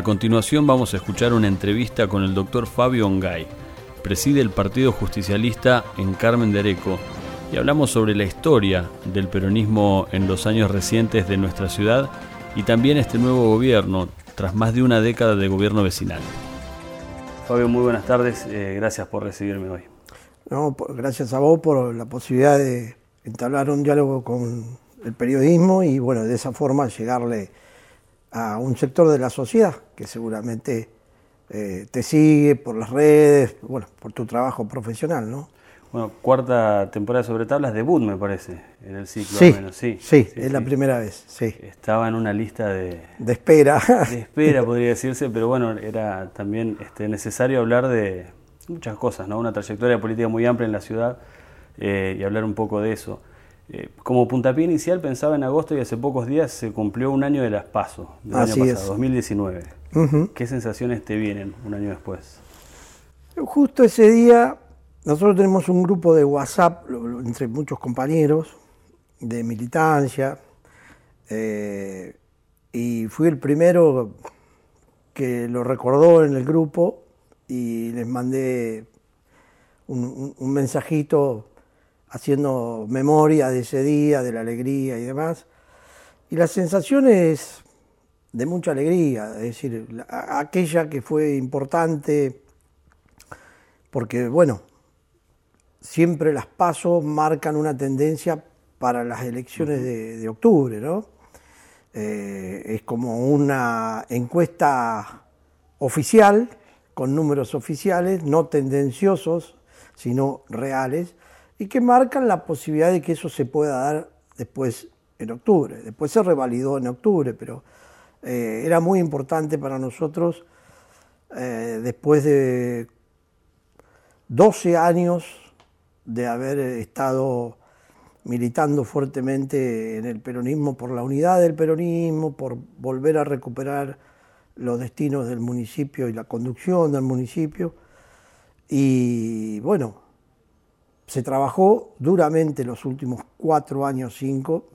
A continuación vamos a escuchar una entrevista con el doctor Fabio Ongay, preside el Partido Justicialista en Carmen de Areco, y hablamos sobre la historia del peronismo en los años recientes de nuestra ciudad y también este nuevo gobierno, tras más de una década de gobierno vecinal. Fabio, muy buenas tardes, eh, gracias por recibirme hoy. No, gracias a vos por la posibilidad de entablar un diálogo con el periodismo y bueno, de esa forma llegarle a un sector de la sociedad que seguramente eh, te sigue por las redes, bueno, por tu trabajo profesional, ¿no? Bueno, cuarta temporada sobre tablas, debut me parece, en el ciclo sí, menos. Sí, sí, es la primera vez, sí. Estaba en una lista de... De espera. De espera, podría decirse, pero bueno, era también este, necesario hablar de muchas cosas, ¿no? Una trayectoria política muy amplia en la ciudad eh, y hablar un poco de eso. Eh, como puntapié inicial pensaba en agosto y hace pocos días se cumplió un año de las PASO, del Así año es. 2019. ¿Qué sensaciones te vienen un año después? Justo ese día, nosotros tenemos un grupo de WhatsApp entre muchos compañeros de militancia eh, y fui el primero que lo recordó en el grupo y les mandé un, un, un mensajito haciendo memoria de ese día, de la alegría y demás. Y la sensación es de mucha alegría, es decir, la, aquella que fue importante, porque bueno, siempre las pasos marcan una tendencia para las elecciones de, de octubre, ¿no? Eh, es como una encuesta oficial, con números oficiales, no tendenciosos, sino reales, y que marcan la posibilidad de que eso se pueda dar después en octubre. Después se revalidó en octubre, pero eh, era muy importante para nosotros, eh, después de 12 años de haber estado militando fuertemente en el peronismo, por la unidad del peronismo, por volver a recuperar los destinos del municipio y la conducción del municipio. Y bueno, se trabajó duramente los últimos cuatro años, cinco,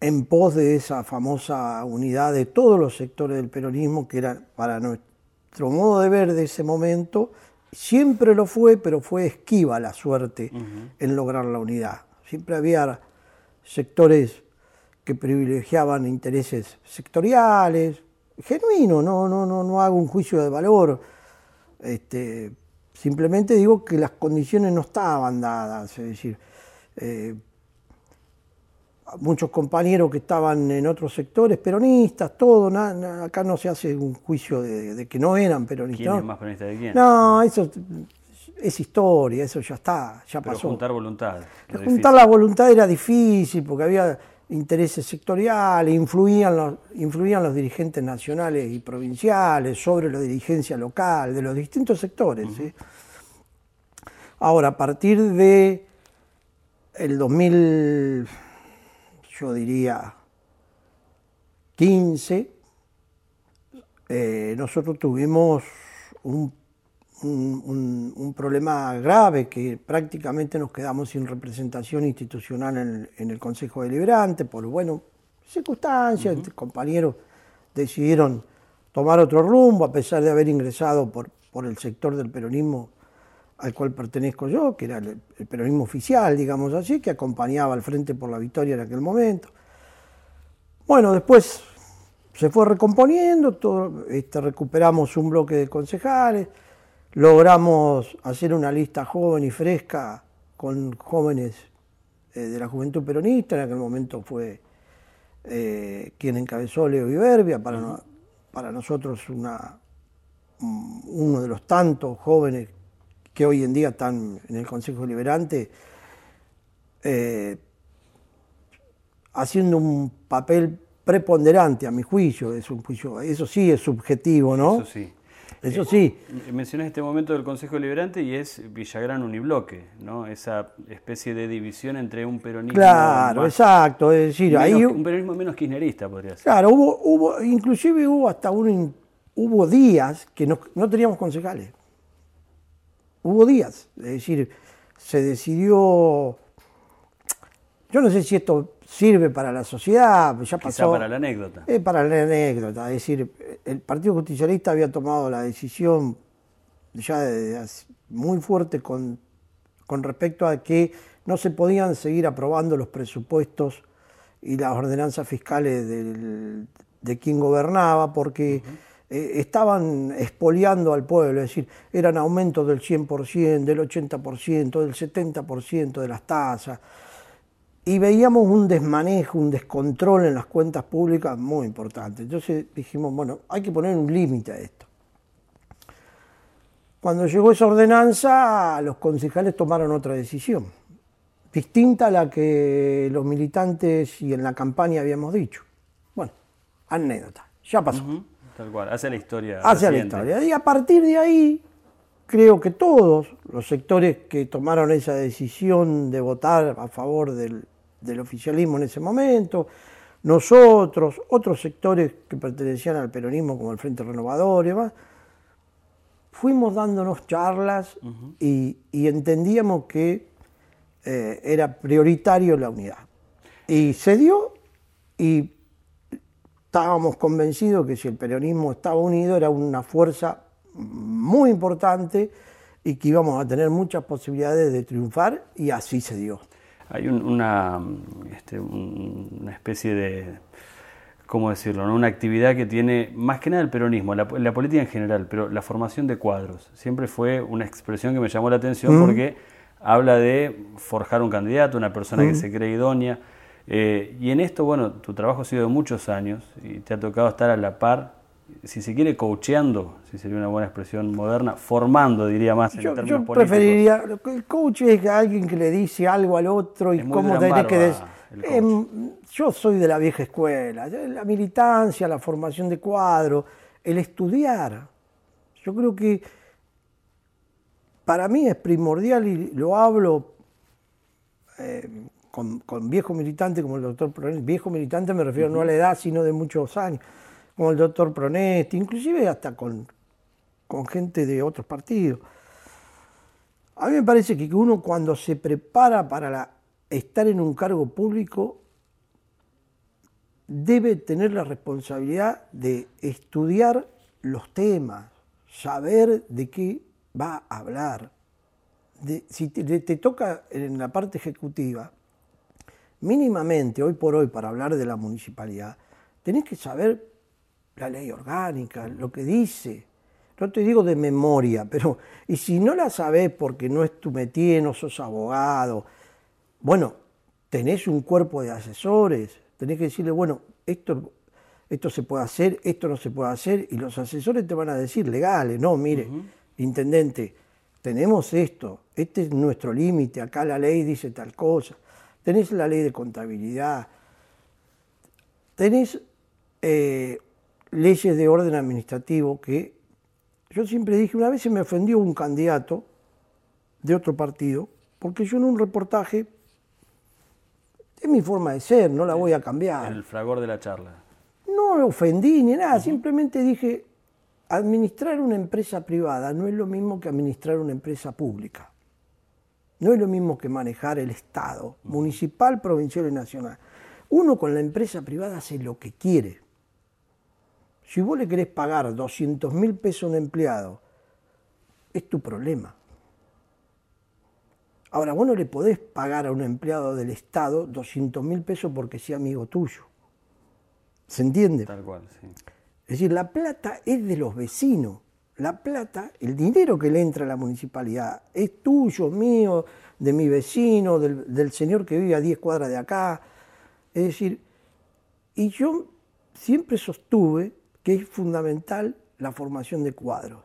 en pos de esa famosa unidad de todos los sectores del peronismo, que era para nuestro modo de ver de ese momento, siempre lo fue, pero fue esquiva la suerte uh -huh. en lograr la unidad. Siempre había sectores que privilegiaban intereses sectoriales, genuino, no, no, no, no hago un juicio de valor. Este, simplemente digo que las condiciones no estaban dadas, es decir, eh, muchos compañeros que estaban en otros sectores, peronistas, todo, na, na, acá no se hace un juicio de, de, que no eran peronistas. ¿Quién es más peronista de quién? No, eso es historia, eso ya está, ya Pero pasó. juntar voluntad. Juntar la voluntad era difícil porque había intereses sectoriales, influían los, influían los dirigentes nacionales y provinciales sobre la dirigencia local de los distintos sectores. Uh -huh. ¿sí? Ahora, a partir de el 2000, yo diría 15, eh, nosotros tuvimos un, un, un, un, problema grave que prácticamente nos quedamos sin representación institucional en el, en el Consejo Deliberante por, bueno, circunstancias, uh -huh. compañeros decidieron tomar otro rumbo a pesar de haber ingresado por, por el sector del peronismo al cual pertenezco yo, que era el, el, peronismo oficial, digamos así, que acompañaba al Frente por la Victoria en aquel momento. Bueno, después se fue recomponiendo, todo, este, recuperamos un bloque de concejales, logramos hacer una lista joven y fresca con jóvenes eh, de la juventud peronista, en aquel momento fue eh, quien encabezó Leo Iberbia, para, para nosotros una, uno de los tantos jóvenes que hoy en día están en el Consejo Liberante, eh, haciendo un papel preponderante a mi juicio, juicio, eso sí es subjetivo, ¿no? Eso sí. Eso sí. Eh, mencionás este momento del Consejo Liberante y es Villagrán Unibloque, ¿no? Esa especie de división entre un peronismo. Claro, más- exacto. Es decir, menos- ahí. un peronismo menos kirchnerista, podría ser. Claro, hubo, hubo, inclusive hubo hasta un, hubo días que no, no teníamos concejales. Hubo días, es decir, se decidió, yo no sé si esto sirve para la sociedad, ya Quizá pasó. para la anécdota. Es para la anécdota, es decir, el Partido Justicialista había tomado la decisión ya de- muy fuerte con, con respecto a que no se podían seguir aprobando los presupuestos y las ordenanzas fiscales del- de quien gobernaba porque eh, estaban expoliando al pueblo, es decir, eran aumentos del 100%, del 80%, del 70% de las tasas y veíamos un desmanejo, un descontrol en las cuentas públicas muy importante. Entonces dijimos, bueno, hay que poner un límite a esto. Cuando llegó esa ordenanza, los concejales tomaron otra decisión, distinta a la que los militantes y en la campaña habíamos dicho. Bueno, anécdota, ya pasó. Tal cual, hace la historia. hacia la historia. Y a partir de ahí, creo que todos los sectores que tomaron esa decisión de votar a favor del, del oficialismo en ese momento, nosotros, otros sectores que pertenecían al peronismo como el Frente Renovador y demás, fuimos dándonos charlas y, y entendíamos que eh, era prioritario la unidad. Y se dio y estábamos convencidos que si el peronismo estaba unido era una fuerza muy importante y que íbamos a tener muchas posibilidades de triunfar y así se dio. Hay un- una, este, un- una especie de, ¿cómo decirlo? no? Una actividad que tiene más que nada el peronismo, la, la política en general, pero la formación de cuadros. Siempre fue una expresión que me llamó la atención porque habla de forjar un candidato, una persona que se cree idónea. Eh, y en esto, bueno, tu trabajo ha sido de muchos años y te ha tocado estar a la par, si se quiere, coacheando, si sería una buena expresión moderna, formando, diría más en Yo, términos yo políticos. preferiría, el coach es alguien que le dice algo al otro y cómo tenés que decir. coach. yo soy de la vieja escuela, la militancia, la formación de cuadros, el estudiar. Yo creo que para mí es primordial y lo hablo eh, con, con viejos militantes como el doctor Pronesti. Viejo militante me refiero no a la edad, sino de muchos años, como el doctor Pronesti, inclusive hasta con, con gente de otros partidos. A mí me parece que uno cuando se prepara para estar en un cargo público debe tener la responsabilidad de estudiar los temas, saber de qué va a hablar. Si te, te toca en la parte ejecutiva, mínimamente hoy por hoy para hablar de la municipalidad, tenés que saber la ley orgánica, lo que dice. No te digo de memoria, pero y si no la sabés porque no es tu métier, no sos abogado, bueno, tenés un cuerpo de asesores, tenés que decirle, bueno, esto, esto se puede hacer, esto no se puede hacer, y los asesores te van a decir, legales, no, mire, intendente, tenemos esto, este es nuestro límite, acá la ley dice tal cosa, tenés la ley de contabilidad, tenés eh, leyes de orden administrativo que yo siempre dije, una vez se me ofendió un candidato de otro partido, porque yo en un reportaje, es mi forma de ser, no la voy a cambiar. El fragor de la charla. No me ofendí ni nada, simplemente dije, administrar una empresa privada no es lo mismo que administrar una empresa pública. No es lo mismo que manejar el Estado, municipal, provincial y nacional. Uno con la empresa privada hace lo que quiere. Si vos le querés pagar 200 mil pesos a un empleado, es tu problema. Ahora, vos no le podés pagar a un empleado del Estado 200 mil pesos porque sea amigo tuyo. ¿Se entiende? Tal cual, sí. Es decir, la plata es de los vecinos. La plata, el dinero que le entra a la municipalidad, es tuyo, mío, de mi vecino, del, del señor que vive a 10 cuadras de acá. Es decir, y yo siempre sostuve que es fundamental la formación de cuadros.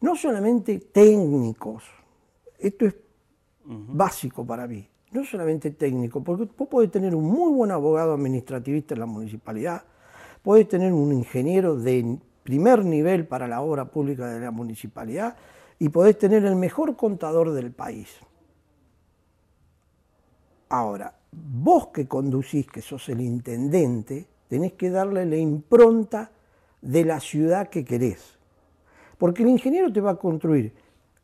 No solamente técnicos, esto es básico para mí, no solamente técnico, porque vos podés tener un muy buen abogado administrativista en la municipalidad, podés tener un ingeniero de primer nivel para la obra pública de la municipalidad y podés tener el mejor contador del país. Ahora, vos que conducís, que sos el intendente, tenés que darle la impronta de la ciudad que querés. Porque el ingeniero te va a construir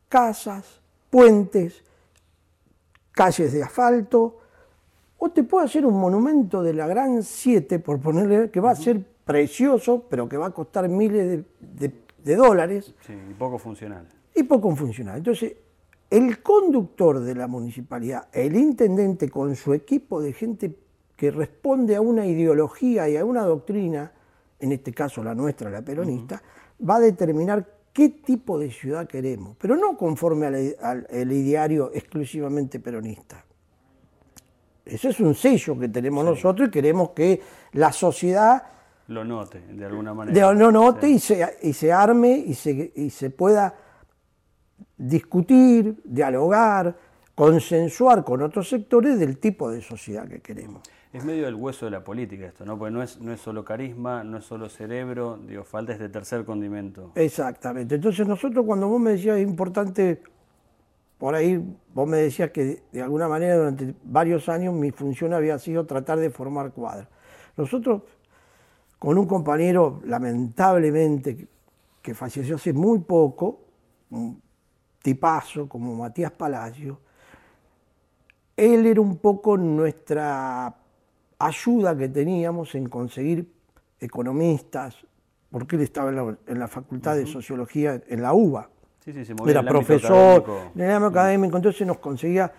casas, puentes, calles de asfalto, o te puede hacer un monumento de la Gran 7, por ponerle, que va a ser precioso, pero que va a costar miles de, dólares. Sí, y poco funcional. Y poco funcional. Entonces, el conductor de la municipalidad, el intendente con su equipo de gente que responde a una ideología y a una doctrina, en este caso la nuestra, la peronista, va a determinar qué tipo de ciudad queremos, pero no conforme al, ideario exclusivamente peronista. Ese es un sello que tenemos nosotros y queremos que la sociedad lo note de alguna manera. lo note y, se, y se arme y se, y se pueda discutir, dialogar, consensuar con otros sectores del tipo de sociedad que queremos. Es medio el hueso de la política esto, ¿no? Porque no es, no es solo carisma, no es solo cerebro, digo, falta este tercer condimento. Exactamente. Entonces nosotros cuando vos me decías es importante, por ahí vos me decías que de alguna manera durante varios años mi función había sido tratar de formar cuadros. Nosotros, con un compañero lamentablemente que falleció hace muy poco, un tipazo como Matías Palacio, él era un poco nuestra ayuda que teníamos en conseguir economistas, porque él estaba en la, Facultad de Sociología en la UBA. Sí, sí, se era profesor en el ámbito académico, entonces nos conseguía,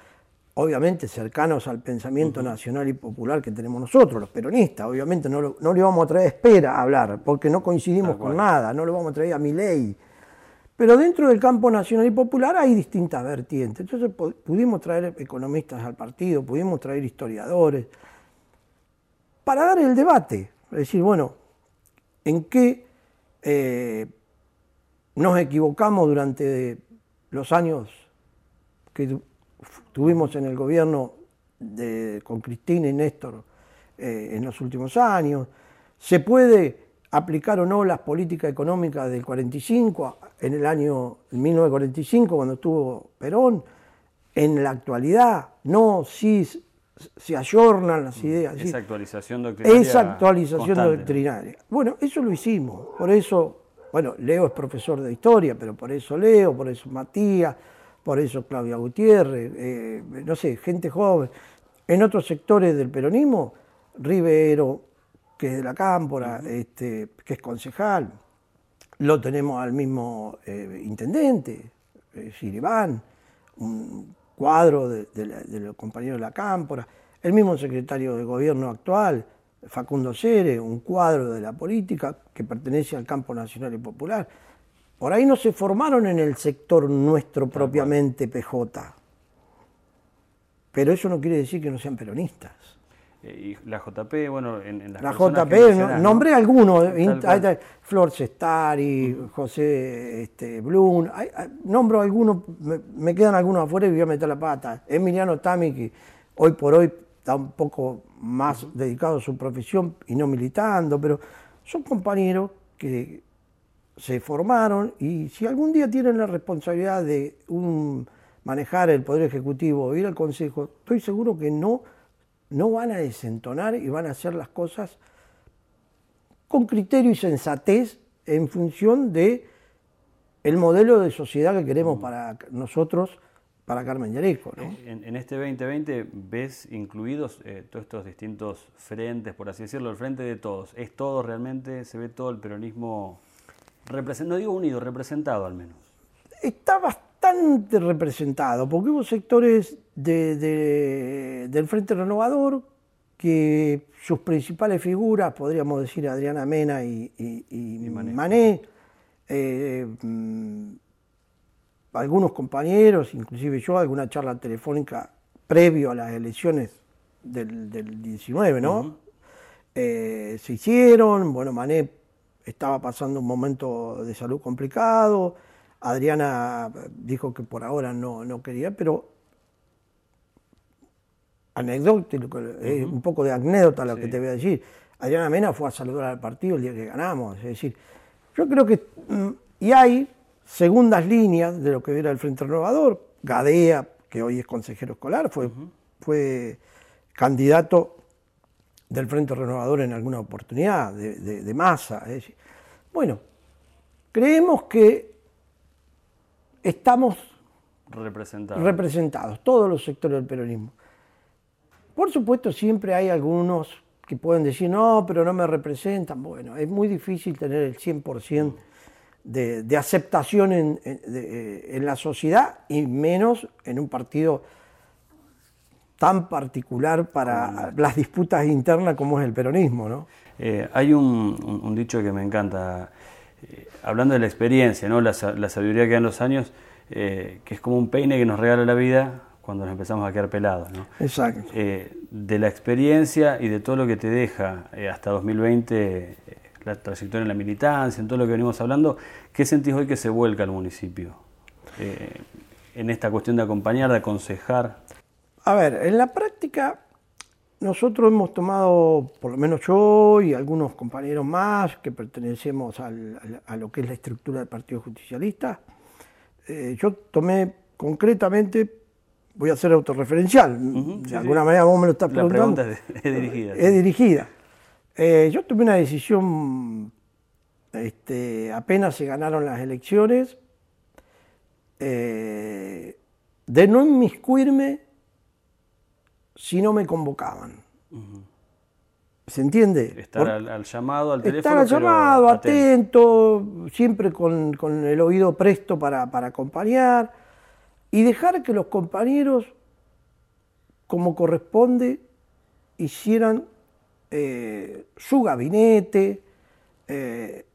obviamente, cercanos al pensamiento nacional y popular que tenemos nosotros, los peronistas. Obviamente no, lo, no le vamos a traer espera a hablar, porque no coincidimos con nada, no le vamos a traer a mi ley. Pero dentro del campo nacional y popular hay distintas vertientes. Entonces pudimos traer economistas al partido, pudimos traer historiadores, para dar el debate, es decir, bueno, ¿en qué eh, nos equivocamos durante los años que tuvimos en el gobierno con Cristina y Néstor eh, en los últimos años? ¿Se puede aplicar o no las políticas económicas del 45, en el año 1945, cuando estuvo Perón? En la actualidad, no, sí, se ayornan las ideas. Esa actualización doctrinaria. Esa actualización doctrinaria. Bueno, eso lo hicimos. Por eso, bueno, Leo es profesor de historia, pero por eso Leo, por eso Matías, por eso Claudia Gutiérrez, eh, no sé, gente joven. En otros sectores del peronismo, Rivero, que es de la Cámpora, este, que es concejal, lo tenemos al mismo eh, intendente, eh, Siribán, un cuadro de, los compañeros de la Cámpora, el mismo secretario de gobierno actual, Facundo Cere, un cuadro de la política que pertenece al campo nacional y popular. Por ahí no se formaron en el sector nuestro propiamente PJ. Pero eso no quiere decir que no sean peronistas. Y la JP, bueno, en, La JP, nombré algunos, eh, Flor Cestari, José este, Blum, nombro algunos, me, quedan algunos afuera y voy a meter la pata. Emiliano Tami, que hoy por hoy está un poco más dedicado a su profesión y no militando, pero son compañeros que se formaron y si algún día tienen la responsabilidad de un, manejar el Poder Ejecutivo o ir al Consejo, estoy seguro que no no van a desentonar y van a hacer las cosas con criterio y sensatez en función de el modelo de sociedad que queremos para nosotros, para Carmen Yareco. En, este 2020 ves incluidos eh, todos estos distintos frentes, por así decirlo, el frente de todos. ¿Es todo realmente, se ve todo el peronismo, no digo unido, representado al menos? Está bastante representado, porque hubo sectores del Frente Renovador que sus principales figuras, podríamos decir Adriana Mena y, Mané, eh, mm, algunos compañeros, inclusive yo, alguna charla telefónica previo a las elecciones del, 19, ¿no? Eh, se hicieron, bueno, Mané estaba pasando un momento de salud complicado, Adriana dijo que por ahora no, no quería, pero anecdótico, es un poco de anécdota lo que te voy a decir. Adriana Mena fue a saludar al partido el día que ganamos. Es decir, yo creo que. Mm, y hay segundas líneas de lo que era el Frente Renovador. Gadea, que hoy es consejero escolar, fue, fue candidato del Frente Renovador en alguna oportunidad, de, masa. Es decir, bueno, creemos que estamos representados. representados, todos los sectores del peronismo. Por supuesto, siempre hay algunos que pueden decir, no, pero no me representan. Bueno, es muy difícil tener el 100% de, de aceptación en, eh, en, la sociedad y menos en un partido tan particular para las disputas internas como es el peronismo. ¿no? Eh, hay un, dicho que me encanta, eh, hablando de la experiencia, ¿no? la, sabiduría que dan los años, que es como un peine que nos regala la vida cuando nos empezamos a quedar pelados. ¿no? Exacto. Eh, de la experiencia y de todo lo que te deja eh, hasta 2020 eh, la trayectoria en la militancia, en todo lo que venimos hablando, ¿qué sentís hoy que se vuelca al municipio? en esta cuestión de acompañar, de aconsejar. A ver, en la práctica nosotros hemos tomado, por lo menos yo y algunos compañeros más que pertenecemos al, a lo que es la estructura del Partido Justicialista, yo tomé concretamente voy a ser autorreferencial. de alguna manera vos me lo estás preguntando. La pregunta es dirigida. Es dirigida. Eh, yo tomé una decisión este, apenas se ganaron las elecciones eh, de no inmiscuirme si no me convocaban. ¿Se entiende? Estar al, llamado, al teléfono. Estar al llamado, atento, siempre con, el oído presto para, para acompañar y dejar que los compañeros, como corresponde, hicieran eh, su gabinete, eh,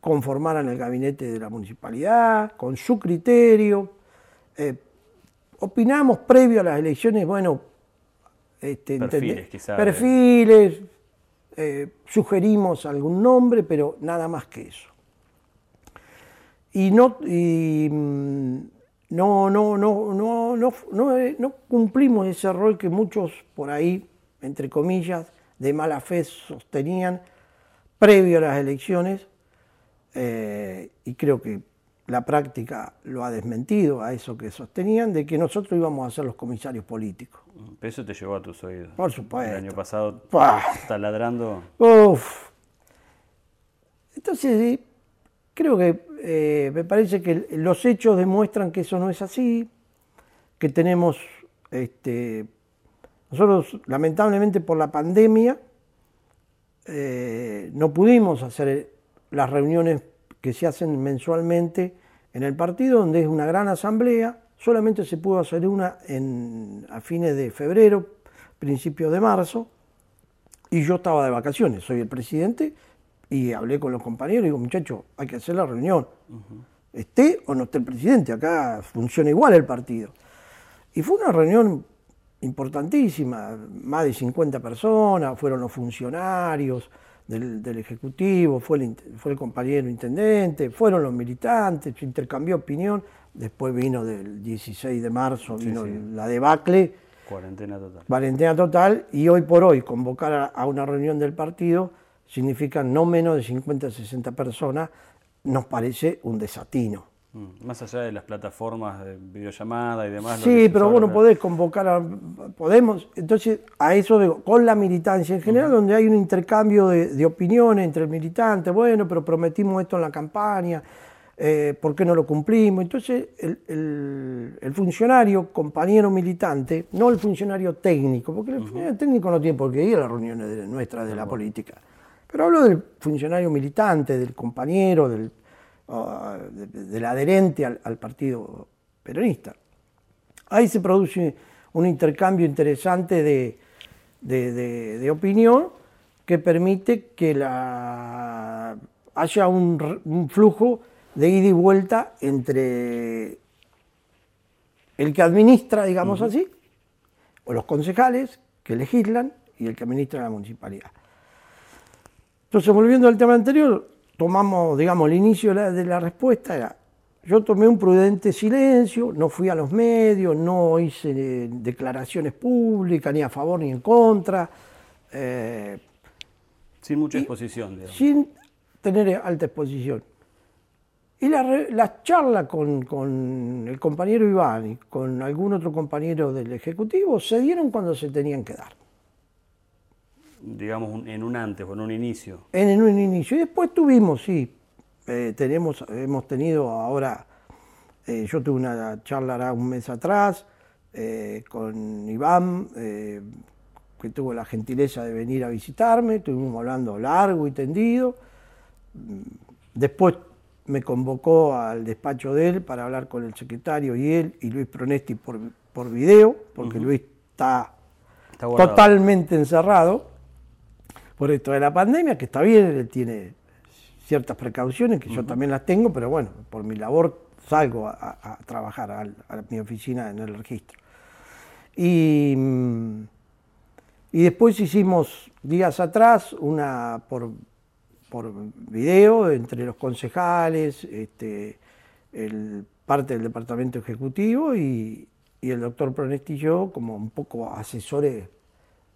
conformaran el gabinete de la municipalidad, con su criterio. Eh, opinamos previo a las elecciones, bueno, este, perfiles, perfiles sugerimos algún nombre, pero nada más que eso. Y no, y, mm, no, no, no, no, no, no, eh, no cumplimos ese rol que muchos por ahí, entre comillas, de mala fe sostenían previo a las elecciones, eh, y creo que la práctica lo ha desmentido a eso que sostenían, de que nosotros íbamos a ser los comisarios políticos. Eso te llegó a tus oídos. Por supuesto. El año pasado, ladrando. Uf. Entonces, creo que eh, me parece que los hechos demuestran que eso no es así, que tenemos, este, nosotros lamentablemente por la pandemia eh, no pudimos hacer las reuniones que se hacen mensualmente en el partido, donde es una gran asamblea, solamente se pudo hacer una en, a fines de febrero, principios de marzo, y yo estaba de vacaciones, soy el presidente y hablé con los compañeros y digo, muchachos, hay que hacer la reunión. Esté o no esté el presidente, acá funciona igual el partido. Y fue una reunión importantísima, más de 50 personas, fueron los funcionarios del, Ejecutivo, fue el, fue el compañero intendente, fueron los militantes, se intercambió opinión, después vino del 16 de marzo, vino la debacle. Cuarentena total. Cuarentena total, y hoy por hoy convocar a una reunión del partido significa no menos de 50 o 60 personas, nos parece un desatino. Mm, más allá de las plataformas de videollamada y demás. Sí, pero bueno, podés convocar, a, podemos, entonces a eso con la militancia en general, donde hay un intercambio de, opiniones entre el militante, bueno, pero prometimos esto en la campaña, eh, ¿por qué no lo cumplimos? Entonces el, funcionario, compañero militante, no el funcionario técnico, porque el funcionario técnico no tiene por qué ir a las reuniones nuestras de la política. Pero hablo del funcionario militante, del compañero, del, del adherente al, partido peronista. Ahí se produce un intercambio interesante de, de, opinión que permite que la, haya un, flujo de ida y vuelta entre el que administra, digamos así, o los concejales que legislan y el que administra la municipalidad. Entonces, volviendo al tema anterior, tomamos, digamos, el inicio de la, respuesta era yo tomé un prudente silencio, no fui a los medios, no hice eh, declaraciones públicas, ni a favor ni en contra. eh, Sin mucha exposición, digamos. sin tener alta exposición. Y la, la charla con, con el compañero Iván y con algún otro compañero del Ejecutivo se dieron cuando se tenían que dar, Digamos, en un antes o en un inicio. en, en un inicio. Y después tuvimos, sí, eh, tenemos, hemos tenido ahora, eh, yo tuve una charla ahora un mes atrás eh, con Iván, que tuvo la gentileza de venir a visitarme, estuvimos hablando largo y tendido. Después me convocó al despacho de él para hablar con el secretario y él y Luis Pronesti por, por video, porque Luis está Está totalmente encerrado por esto de la pandemia, que está bien, él tiene ciertas precauciones, que yo también las tengo, pero bueno, por mi labor salgo a, a- a trabajar al- a, mi oficina en el registro. Y, mm, y después hicimos días atrás una por, por video entre los concejales, este, el, parte del departamento ejecutivo y, y el doctor Pronesti y yo como un poco asesores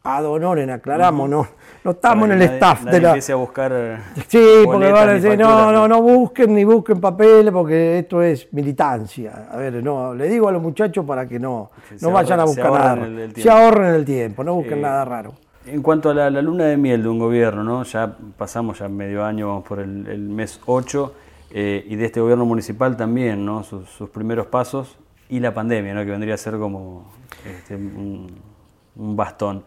ad honorem, aclaramos, no, no estamos en el staff de la... a buscar. Sí, porque van a decir, no, no, no busquen ni busquen papeles porque esto es militancia. A ver, no, le digo a los muchachos para que no, Que no vayan a ahorren- buscar nada. el- el se ahorren el tiempo, no busquen Eh, nada raro. En cuanto a la, la luna de miel de un gobierno, ¿no? ya pasamos ya medio año, vamos por el, el mes 8, eh, y de este gobierno municipal también, ¿no? sus, sus primeros pasos, y la pandemia, ¿no? que vendría a ser como este, un, un bastón.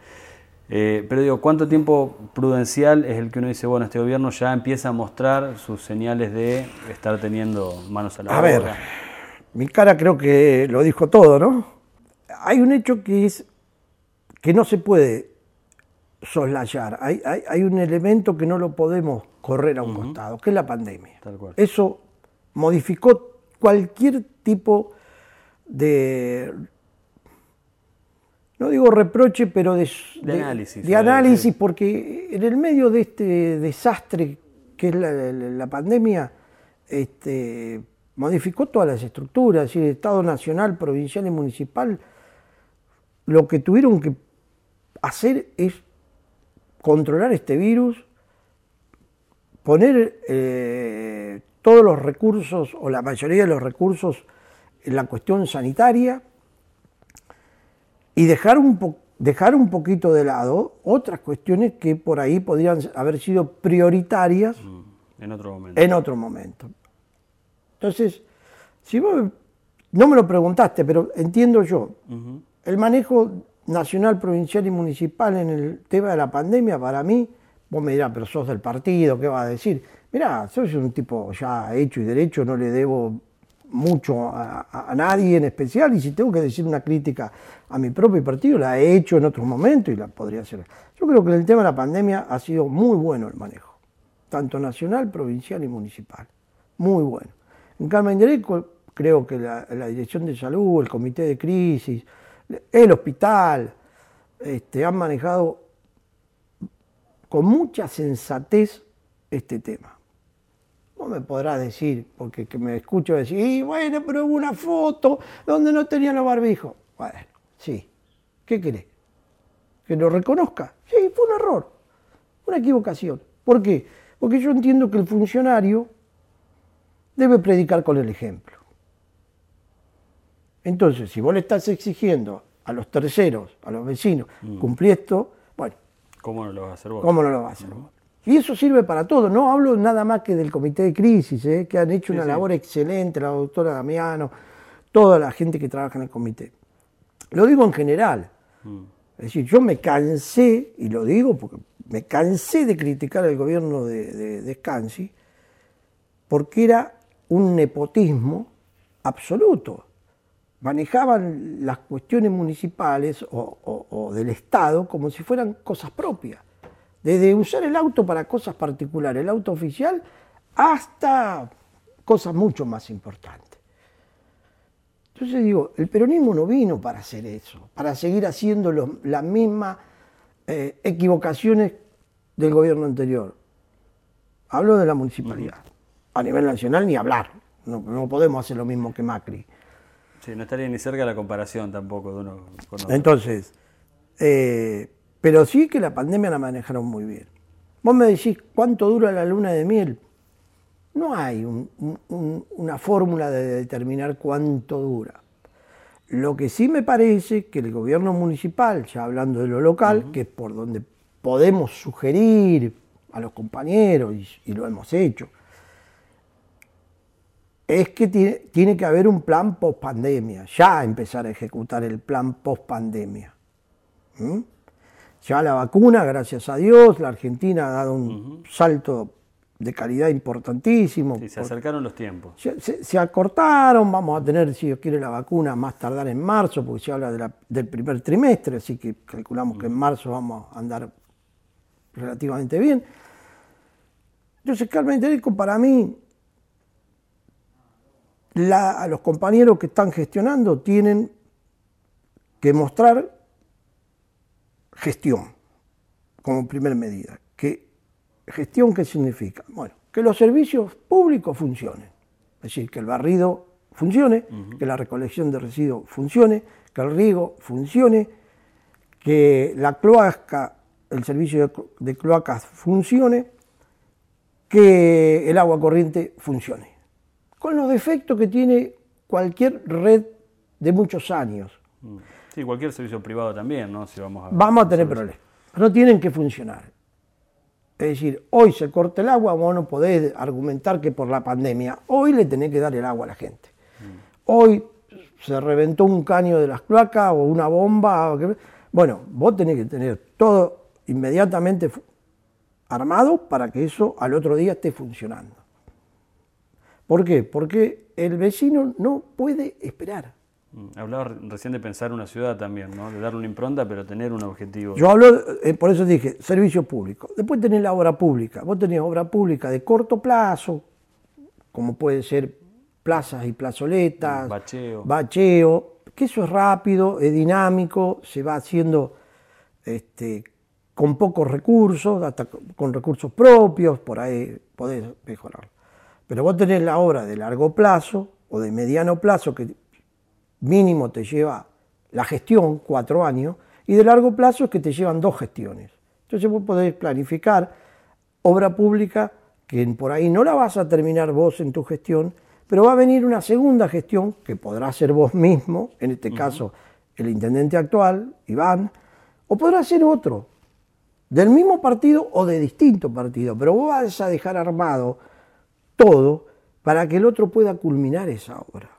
Eh, pero digo, ¿cuánto tiempo prudencial es el que uno dice, bueno, este gobierno ya empieza a mostrar sus señales de estar teniendo manos a la A obra? ver, mi cara creo que lo dijo todo, ¿no? Hay un hecho que es que no se puede soslayar. Hay, hay, hay un elemento que no lo podemos correr a un costado, que es la pandemia. Tal cual. Eso modificó cualquier tipo de, no digo reproche, pero de, De análisis, de eh, análisis, porque en el medio de este desastre que es la, la- la pandemia, este, modificó todas las estructuras, es decir, el Estado nacional, provincial y municipal, lo que tuvieron que hacer es controlar este virus, poner eh, todos los recursos o la mayoría de los recursos en la cuestión sanitaria y dejar un, po- dejar un poquito de lado otras cuestiones que por ahí podrían haber sido prioritarias Mm, En otro momento. en otro momento. Entonces, si vos no me lo preguntaste, pero entiendo yo, el manejo nacional, provincial y municipal en el tema de la pandemia, para mí, vos me dirás, pero sos del partido, ¿qué vas a decir? Mirá, soy un tipo ya hecho y derecho, no le debo mucho a, a- nadie en especial, y si tengo que decir una crítica a mi propio partido, la he hecho en otros momentos y la podría hacer. Yo creo que el tema de la pandemia ha sido muy bueno el manejo, tanto nacional, provincial y municipal. Muy bueno. En Carmen de Areco, creo que la, la Dirección de Salud, el Comité de Crisis, el hospital, este, han manejado con mucha sensatez este tema. Vos me podrás decir, porque que me escucho decir, y bueno, pero hubo una foto donde no tenían los barbijos. Bueno, sí. ¿Qué querés? ¿Que lo reconozca? Sí, fue un error, una equivocación. ¿Por qué? Porque yo entiendo que el funcionario debe predicar con el ejemplo. Entonces, si vos le estás exigiendo a los terceros, a los vecinos, cumplir esto, bueno, ¿Cómo no lo vas a hacer vos? ¿cómo no lo va a hacer? vos? Y eso sirve para todo. No hablo nada más que del comité de crisis, ¿eh? que han hecho una sí. labor excelente, la doctora Damiano, toda la gente que trabaja en el comité. Lo digo en general. Mm. Es decir, yo me cansé, y lo digo porque me cansé de criticar al gobierno de, de, de Scansi, porque era un nepotismo absoluto. Manejaban las cuestiones municipales o, o- o del Estado como si fueran cosas propias. Desde usar el auto para cosas particulares, el auto oficial, hasta cosas mucho más importantes. Entonces digo, el peronismo no vino para hacer eso, para seguir haciendo los- las mismas eh, equivocaciones del gobierno anterior. Hablo de la municipalidad. A nivel nacional ni hablar. no, no podemos hacer lo mismo que Macri. Sí, no estaría ni cerca la comparación tampoco de uno con otro. Entonces, eh, pero sí que la pandemia la manejaron muy bien. Vos me decís, ¿cuánto dura la luna de miel? No hay un- un- una fórmula de determinar cuánto dura. Lo que sí me parece que el gobierno municipal, ya hablando de lo local, que es por donde podemos sugerir a los compañeros, y, y lo hemos hecho, es que tiene, tiene que haber un plan post pandemia, ya empezar a ejecutar el plan post pandemia. ¿Mm? Ya la vacuna, gracias a Dios, la Argentina ha dado un salto de calidad importantísimo. Sí, se acercaron los tiempos. se, se- se acortaron, vamos a tener, si Dios quiere, la vacuna más tardar en marzo, porque se habla de la- del primer trimestre, así que calculamos que en marzo vamos a andar relativamente bien. Entonces, Carmen Tereco, para mí, la- a los compañeros que están gestionando tienen que mostrar gestión como primera medida. ¿Qué, ¿Gestión qué significa? Bueno, que los servicios públicos funcionen. Es decir, que el barrido funcione, que la recolección de residuos funcione, que el riego funcione, que la cloaca, el servicio de, clo- de cloacas funcione, que el agua corriente funcione. Con los defectos que tiene cualquier red de muchos años. Mm. Sí, cualquier servicio privado también, ¿no? Si vamos a... Vamos a tener problemas. No tienen que funcionar. Es decir, hoy se corta el agua, vos no podés argumentar que por la pandemia. Hoy le tenés que dar el agua a la gente. Hoy se reventó un caño de las cloacas o una bomba. o que- Bueno, vos tenés que tener todo inmediatamente armado para que eso al otro día esté funcionando. ¿Por qué? Porque el vecino no puede esperar. Mm, Hablaba re- recién de pensar una ciudad también, ¿no? De darle una impronta, pero tener un objetivo. Yo hablo, eh, por eso dije, servicio público. Después tenés la obra pública. Vos tenés obra pública de corto plazo, como puede ser plazas y plazoletas, Bacheo. bacheo, que eso es rápido, es dinámico, se va haciendo este, con pocos recursos, hasta con con recursos propios, por ahí podés mejorarlo. Pero vos tenés la obra de largo plazo o de mediano plazo que mínimo te lleva la gestión, cuatro años, y de largo plazo es que te llevan dos gestiones. Entonces vos podés planificar obra pública que por ahí no la vas a terminar vos en tu gestión, pero va a venir una segunda gestión que podrá ser vos mismo, en este caso el intendente actual, Iván, o podrá ser otro, del mismo partido o de distinto partido, pero vos vas a dejar armado todo para que el otro pueda culminar esa obra.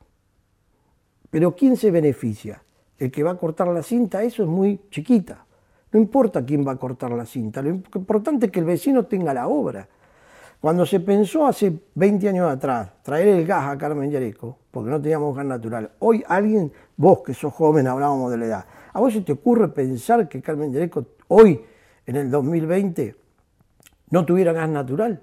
Pero ¿quién se beneficia? El que va a cortar la cinta, eso es muy chiquita. No importa quién va a cortar la cinta, lo importante es que el vecino tenga la obra. Cuando se pensó hace 20 años atrás traer el gas a Carmen Yareco, porque no teníamos gas natural, hoy alguien, vos que sos joven, hablábamos de la edad, ¿a vos se te ocurre pensar que Carmen Yareco hoy, en el 2020, no tuviera gas natural?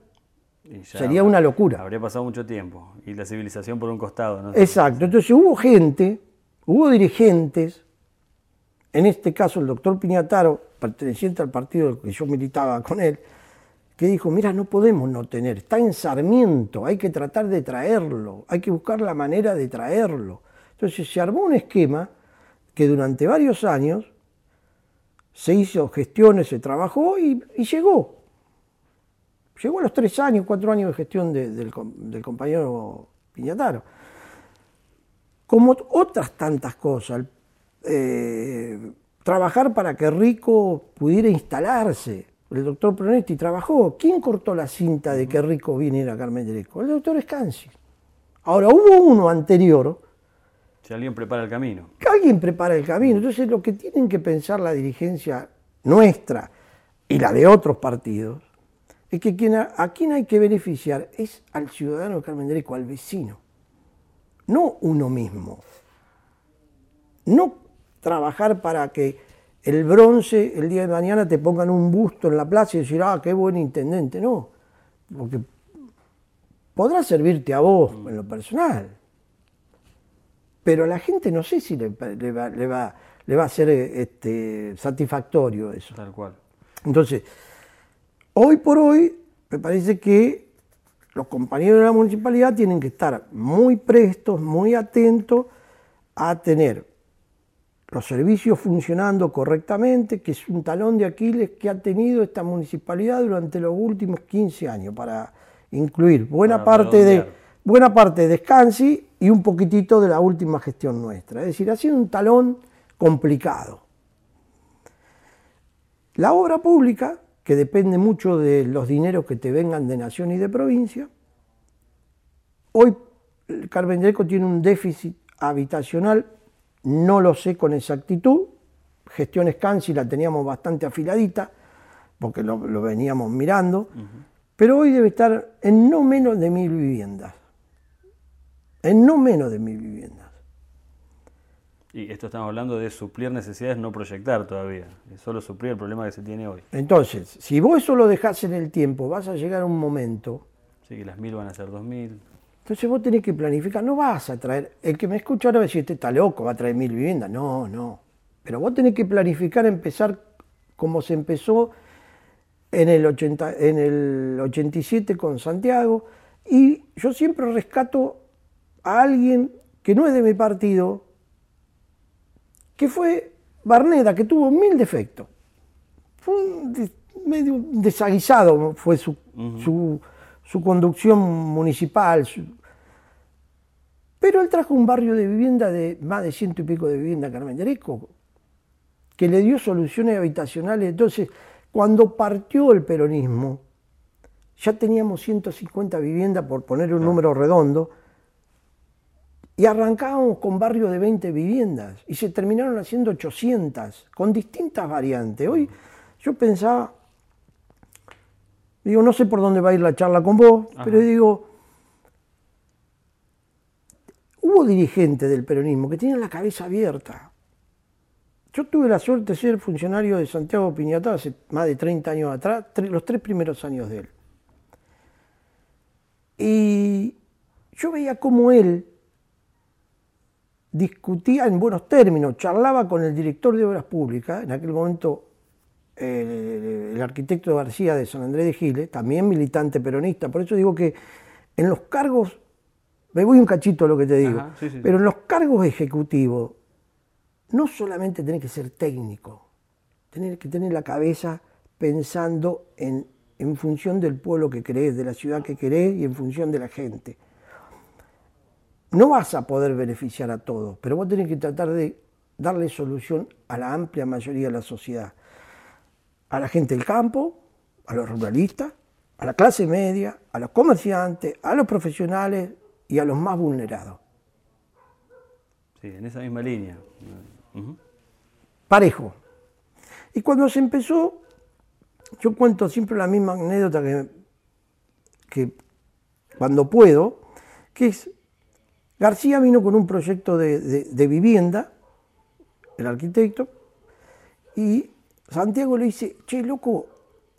Sería una locura. Habría pasado mucho tiempo. Y la civilización por un costado, ¿no? Exacto. Entonces hubo gente, hubo dirigentes, en este caso el doctor Piñataro, perteneciente al partido del que yo militaba con él, que dijo, mira, no podemos no tener, está en Sarmiento, hay que tratar de traerlo, hay que buscar la manera de traerlo. Entonces se armó un esquema que durante varios años se hizo gestiones, se trabajó y, y llegó. Llegó a los tres años, cuatro años de gestión de- del, com- del compañero Piñataro. Como otras tantas cosas, eh, trabajar para que Rico pudiera instalarse. El doctor Pronetti trabajó. ¿Quién cortó la cinta de que Rico viniera a Carmen Greco? El doctor Escansi. Ahora, hubo uno anterior Si alguien prepara el camino. que alguien prepara el camino. Entonces, lo que tienen que pensar la dirigencia nuestra y la de otros partidos es que quien a, a quien hay que beneficiar es al ciudadano de Carmen Greco, al vecino, no uno mismo. No trabajar para que el bronce el día de mañana te pongan un busto en la plaza y decir, ah, qué buen intendente. No, porque podrá servirte a vos en lo personal, pero a la gente no sé si le, le va, le va- le va a ser este, satisfactorio eso. Tal cual. Entonces, hoy por hoy, me parece que los compañeros de la municipalidad tienen que estar muy prestos, muy atentos a tener los servicios funcionando correctamente, que es un talón de Aquiles que ha tenido esta municipalidad durante los últimos 15 años, para incluir buena, parte de, buena parte de Descansi y un poquitito de la última gestión nuestra. Es decir, ha sido un talón complicado. La obra pública, que depende mucho de los dineros que te vengan de nación y de provincia, hoy Carmen tiene un déficit habitacional no lo sé con exactitud. Gestión Scansi la teníamos bastante afiladita, porque lo, veníamos mirando. Pero hoy debe estar en no menos de mil viviendas. En no menos de mil viviendas. Y esto estamos hablando de suplir necesidades, no proyectar todavía. Solo suplir el problema que se tiene hoy. Entonces, si vos eso lo dejás en el tiempo, vas a llegar a un momento. Sí, que las mil van a ser dos mil. Entonces vos tenés que planificar, no vas a traer, el que me escucha ahora va a decir, este está loco, va a traer mil viviendas. No, no. Pero vos tenés que planificar, empezar como se empezó en el, 80, en el 87 con Santiago. Y yo siempre rescato a alguien que no es de mi partido, que fue Barneda, que tuvo mil defectos. Fue medio desaguisado fue su, su conducción municipal, pero él trajo un barrio de vivienda de más de ciento y pico de vivienda Carmen Dereco, que le dio soluciones habitacionales. Entonces, cuando partió el peronismo, ya teníamos 150 viviendas, por poner un número redondo, y arrancábamos con barrios de 20 viviendas, y se terminaron haciendo 800, con distintas variantes. Hoy yo pensaba, digo, no sé por dónde va a ir la charla con vos, pero digo, hubo dirigentes del peronismo que tenían la cabeza abierta. Yo tuve la suerte de ser funcionario de Santiago Piñata hace más de 30 años atrás, los tres primeros años de él. Y yo veía cómo él discutía en buenos términos, charlaba con el director de Obras Públicas, en aquel momento el, arquitecto García de San Andrés de Giles, también militante peronista, por eso digo que en los cargos me voy un cachito a lo que te digo. Pero en los cargos ejecutivos, no solamente tenés que ser técnico, tenés que tener la cabeza pensando en, en función del pueblo que querés, de la ciudad que querés y en función de la gente. No vas a poder beneficiar a todos, pero vos tenés que tratar de darle solución a la amplia mayoría de la sociedad. A la gente del campo, a los ruralistas, a la clase media, a los comerciantes, a los profesionales, y a los más vulnerados. Sí, en esa misma línea. Parejo. Y cuando se empezó, yo cuento siempre la misma anécdota que, que cuando puedo, que es, García vino con un proyecto de, vivienda, el arquitecto, y Santiago le dice, che, loco,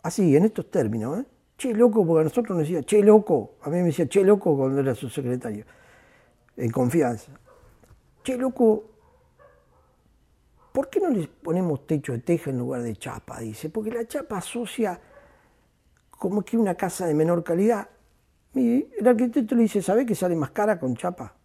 así, en estos términos, ¿eh? che loco, porque a nosotros nos decía, che loco, a mí me decía, che loco cuando era su secretario, en confianza. Che loco, ¿por qué no le ponemos techo de teja en lugar de chapa? Dice, porque la chapa asocia como que una casa de menor calidad. Y el arquitecto le dice, ¿sabe que sale más cara con chapa?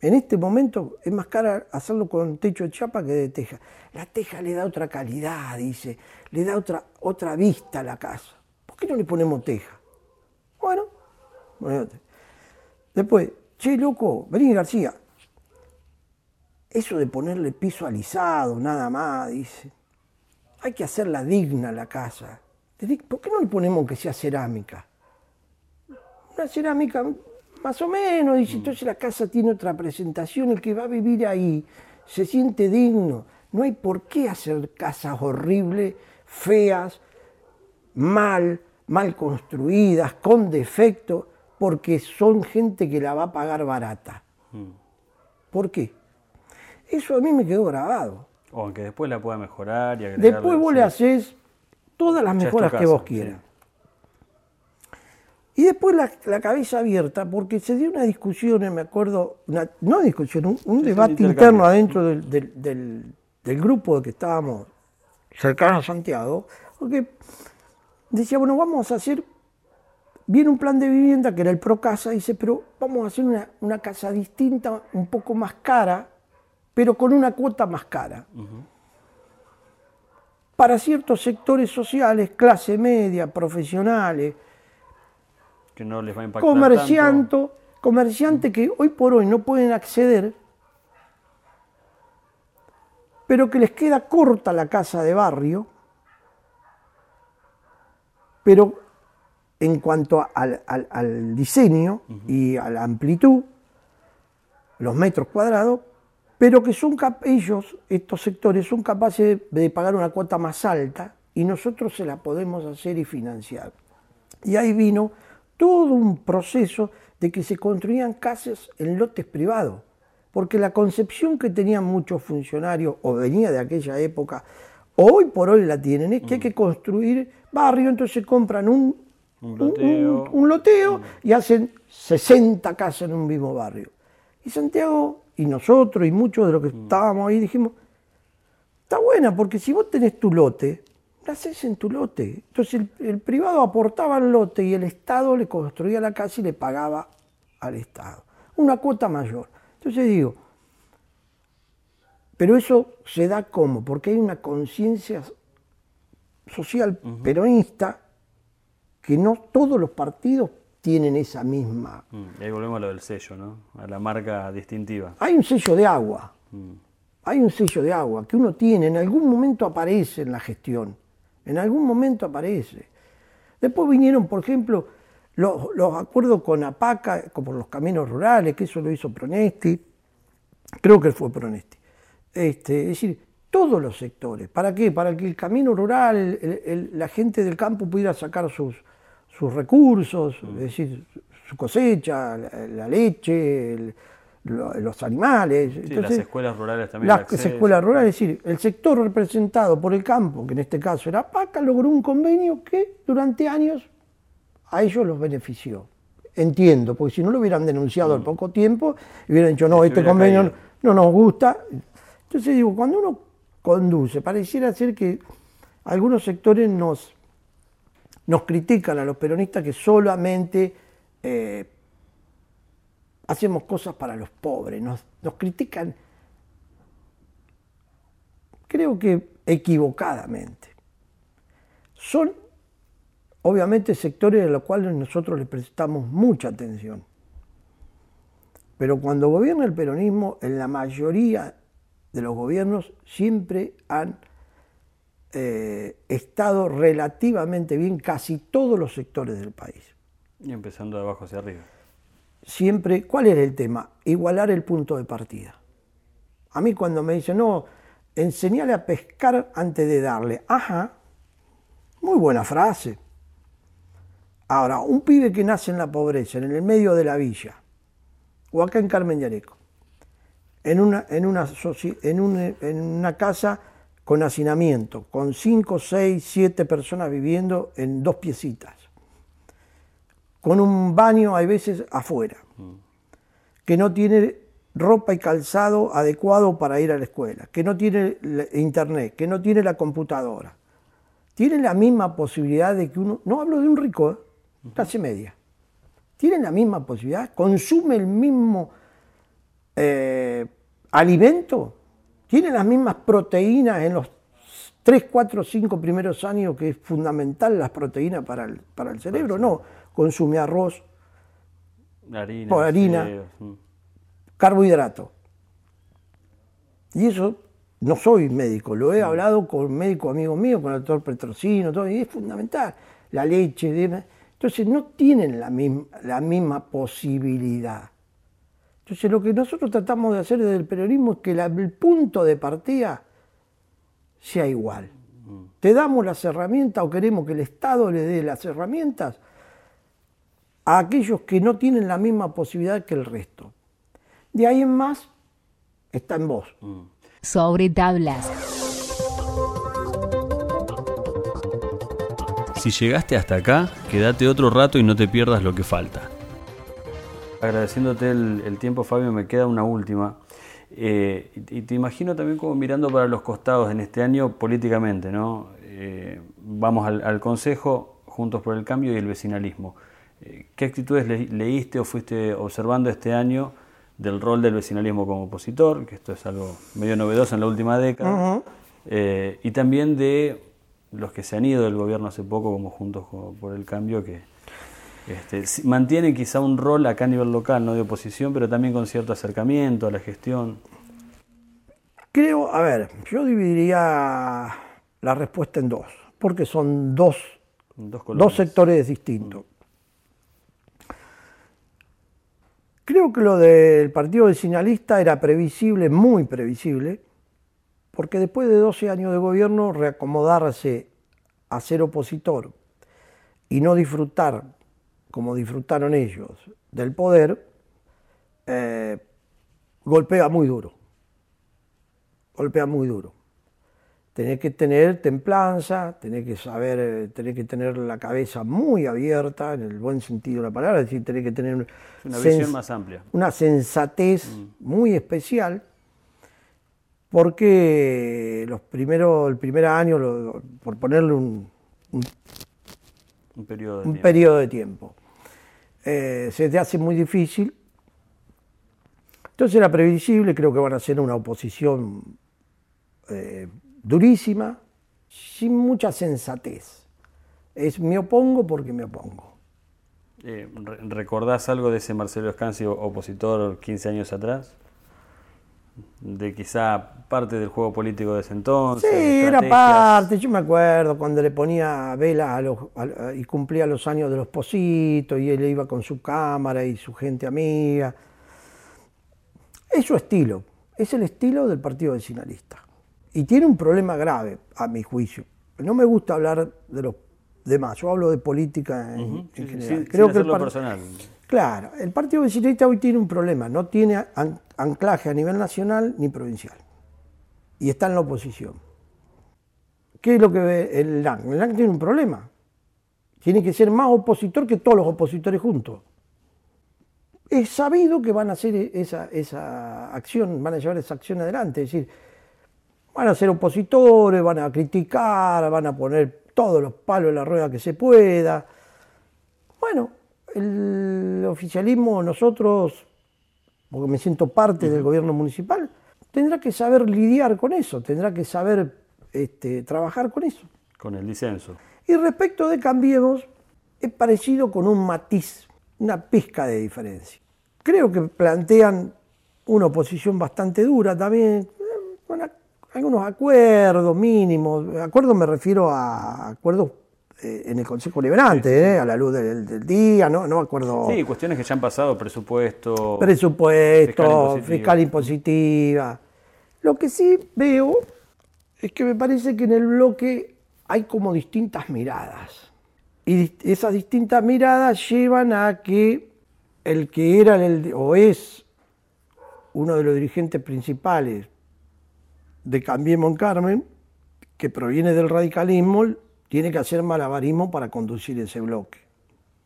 En este momento es más cara hacerlo con techo de chapa que de teja. La teja le da otra calidad, dice, le da otra, otra vista a la casa. ¿Por qué no le ponemos teja? Bueno, bueno. Después, che, loco, vení García. Eso de ponerle piso alisado, nada más, dice. Hay que hacerla digna la casa. ¿Por qué no le ponemos que sea cerámica? Una cerámica más o menos, dice, mm. entonces la casa tiene otra presentación, el que va a vivir ahí se siente digno. No hay por qué hacer casas horribles, feas, mal, mal construidas, con defectos, porque son gente que la va a pagar barata. Mm. ¿Por qué? Eso a mí me quedó grabado. O aunque después la pueda mejorar y Después vos le haces todas las mejoras que vos quieras. Y después la, cabeza abierta, porque se dio una discusión, me acuerdo, una, no discusión, un, debate interno adentro del, del, del, grupo que estábamos cercanos a Santiago, porque decía, bueno, vamos a hacer viene un plan de vivienda que era el Procasa, dice, pero vamos a hacer una, una casa distinta, un poco más cara, pero con una cuota más cara. Para ciertos sectores sociales, clase media, profesionales, que no les va a impactar comerciantes, comerciantes que hoy por hoy no pueden acceder, pero que les queda corta la casa de barrio, pero en cuanto al, diseño y a la amplitud, los metros cuadrados, pero que son ellos, estos sectores, son capaces de pagar una cuota más alta y nosotros se la podemos hacer y financiar. Y ahí vino todo un proceso de que se construían casas en lotes privados, porque la concepción que tenían muchos funcionarios, o venía de aquella época, o hoy por hoy la tienen, es que hay que construir barrio, entonces compran un un loteo, y hacen 60 casas en un mismo barrio. Y Santiago, y nosotros, y muchos de los que mm. estábamos ahí, dijimos, está buena, porque si vos tenés tu lote, la haces en tu lote. Entonces el, privado aportaba el lote y el Estado le construía la casa y le pagaba al Estado. Una cuota mayor. Entonces digo, pero eso se da como, porque hay una conciencia social peronista que no todos los partidos tienen esa misma... Mm, y ahí volvemos a lo del sello, ¿no? A la marca distintiva. Hay un sello de agua, mm. hay un sello de agua que uno tiene, en algún momento aparece en la gestión, en algún momento aparece. Después vinieron, por ejemplo, los, acuerdos con APACA, como los caminos rurales, que eso lo hizo Pronesti, creo que fue Pronesti. Este, es decir, todos los sectores. ¿Para qué? Para que el camino rural, la gente del campo pudiera sacar sus, recursos, es decir, su cosecha, la, leche, los animales. Sí, las escuelas rurales también. Las escuelas rurales, es decir, el sector representado por el campo, que en este caso era PACA, logró un convenio que durante años a ellos los benefició. Entiendo, porque si no lo hubieran denunciado al mm. poco tiempo, hubieran dicho, no, este convenio no nos gusta. Entonces digo, cuando uno conduce, pareciera ser que algunos sectores nos nos critican a los peronistas que solamente eh, hacemos cosas para los pobres, nos, critican, creo que equivocadamente. Son obviamente sectores a los cuales nosotros les prestamos mucha atención. Pero cuando gobierna el peronismo, en la mayoría de los gobiernos siempre han eh, estado relativamente bien casi todos los sectores del país. Y empezando de abajo hacia arriba. Siempre, ¿cuál era el tema? Igualar el punto de partida. A mí cuando me dicen, no, enseñale a pescar antes de darle. Ajá, muy buena frase. Ahora, un pibe que nace en la pobreza, en el medio de la villa, o acá en Carmen Yareco, en una, en una, en en una casa con hacinamiento, con 5, 6, 7 personas viviendo en dos piecitas, con un baño a veces afuera, que no tiene ropa y calzado adecuado para ir a la escuela, que no tiene internet, que no tiene la computadora. Tiene la misma posibilidad de que uno, no hablo de un rico, ¿eh? clase media, tiene la misma posibilidad, consume el mismo eh, alimento tiene las mismas proteínas en los 3, 4, 5 primeros años, que es fundamental las proteínas para el, para el cerebro. No, consume arroz, harina, harina carbohidrato. Y eso no soy médico, lo he hablado con médico amigo mío, con el doctor Petrosino, todo, y es fundamental. La leche, entonces no tienen la misma, la misma posibilidad. Entonces lo que nosotros tratamos de hacer desde el periodismo es que el punto de partida sea igual. Mm. Te damos las herramientas o queremos que el Estado le dé las herramientas a aquellos que no tienen la misma posibilidad que el resto. De ahí en más está en vos. Mm. Sobre tablas. Si llegaste hasta acá, quédate otro rato y no te pierdas lo que falta. Agradeciéndote el, tiempo, Fabio, me queda una última. Eh, y te imagino también como mirando para los costados en este año políticamente, ¿no? Eh, vamos al, Consejo, Juntos por el Cambio y el vecinalismo. ¿Qué actitudes leíste o fuiste observando este año del rol del vecinalismo como opositor, que esto es algo medio novedoso en la última década, eh, y también de los que se han ido del gobierno hace poco, como Juntos por el Cambio, que este, mantienen quizá un rol acá a nivel local, no de oposición, pero también con cierto acercamiento a la gestión. Creo, a ver, yo dividiría la respuesta en dos, porque son dos, dos, sectores distintos. Creo que lo del partido vecinalista era previsible, muy previsible, porque después de 12 años de gobierno, reacomodarse a ser opositor y no disfrutar, como disfrutaron ellos, del poder, eh, golpea muy duro. Golpea muy duro. Tenés que tener templanza, tenés que saber, eh, tenés que tener la cabeza muy abierta, en el buen sentido de la palabra, es decir, tenés que tener una visión más amplia. Una sensatez mm. muy especial, porque los primeros, el primer año, por ponerle un, un, periodo de un tiempo, periodo de tiempo eh, se te hace muy difícil. Entonces era previsible, creo que van a ser una oposición eh, durísima, sin mucha sensatez. Es me opongo porque me opongo. Eh, ¿Recordás algo de ese Marcelo Escanzi opositor 15 años atrás? De quizá parte del juego político de ese entonces. Sí, era parte. Yo me acuerdo cuando le ponía vela a los, y cumplía los años de los positos y él iba con su cámara y su gente amiga. Es su estilo. Es el estilo del partido vecinalista y tiene un problema grave, a mi juicio. No me gusta hablar de los demás, yo hablo de política en, general. Creo que el personal. Claro, el Partido Vecinalista hoy tiene un problema, no tiene anclaje a nivel nacional ni provincial. Y está en la oposición. ¿Qué es lo que ve el LAN? El LAN tiene un problema. Tiene que ser más opositor que todos los opositores juntos. Es sabido que van a hacer esa, esa acción, van a llevar esa acción adelante. Es decir, Van a ser opositores, van a criticar, van a poner todos los palos en la rueda que se pueda. Bueno, el oficialismo, nosotros, porque me siento parte del gobierno municipal, tendrá que saber lidiar con eso, tendrá que saber este, trabajar con eso. Con el disenso. Y respecto de Cambiemos, es parecido con un matiz, una pizca de diferencia. Creo que plantean una oposición bastante dura también, eh, algunos acuerdos mínimos. Acuerdos me refiero a acuerdos eh, en el Consejo Liberante, eh, a la luz del, día, ¿no? no acuerdo. Sí, cuestiones que ya han pasado, presupuesto. Presupuesto, fiscal impositiva. Lo que sí veo es que me parece que en el bloque hay como distintas miradas. Y esas distintas miradas llevan a que el que era el, o es uno de los dirigentes principales de Cambiemos en Carmen, que proviene del radicalismo, tiene que hacer malabarismo para conducir ese bloque.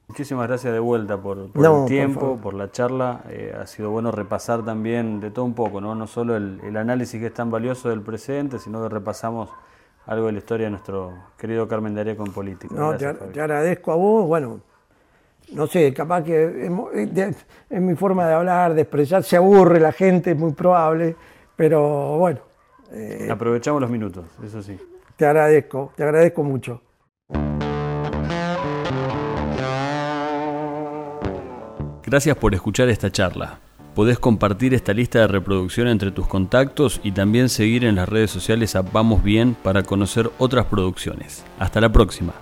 Muchísimas gracias de vuelta por, el tiempo, por, la charla. Eh, ha sido bueno repasar también de todo un poco, no, no solo el, análisis que es tan valioso del presente, sino que repasamos algo de la historia de nuestro querido Carmen Daría con política. No, te, agradezco a vos. Bueno, no sé, capaz que es, mi forma de hablar, de expresar, se aburre la gente, es muy probable, pero bueno, eh, Aprovechamos los minutos, eso sí. Te agradezco, te agradezco mucho. Gracias por escuchar esta charla. Podés compartir esta lista de reproducción entre tus contactos y también seguir en las redes sociales a Vamos Bien para conocer otras producciones. Hasta la próxima.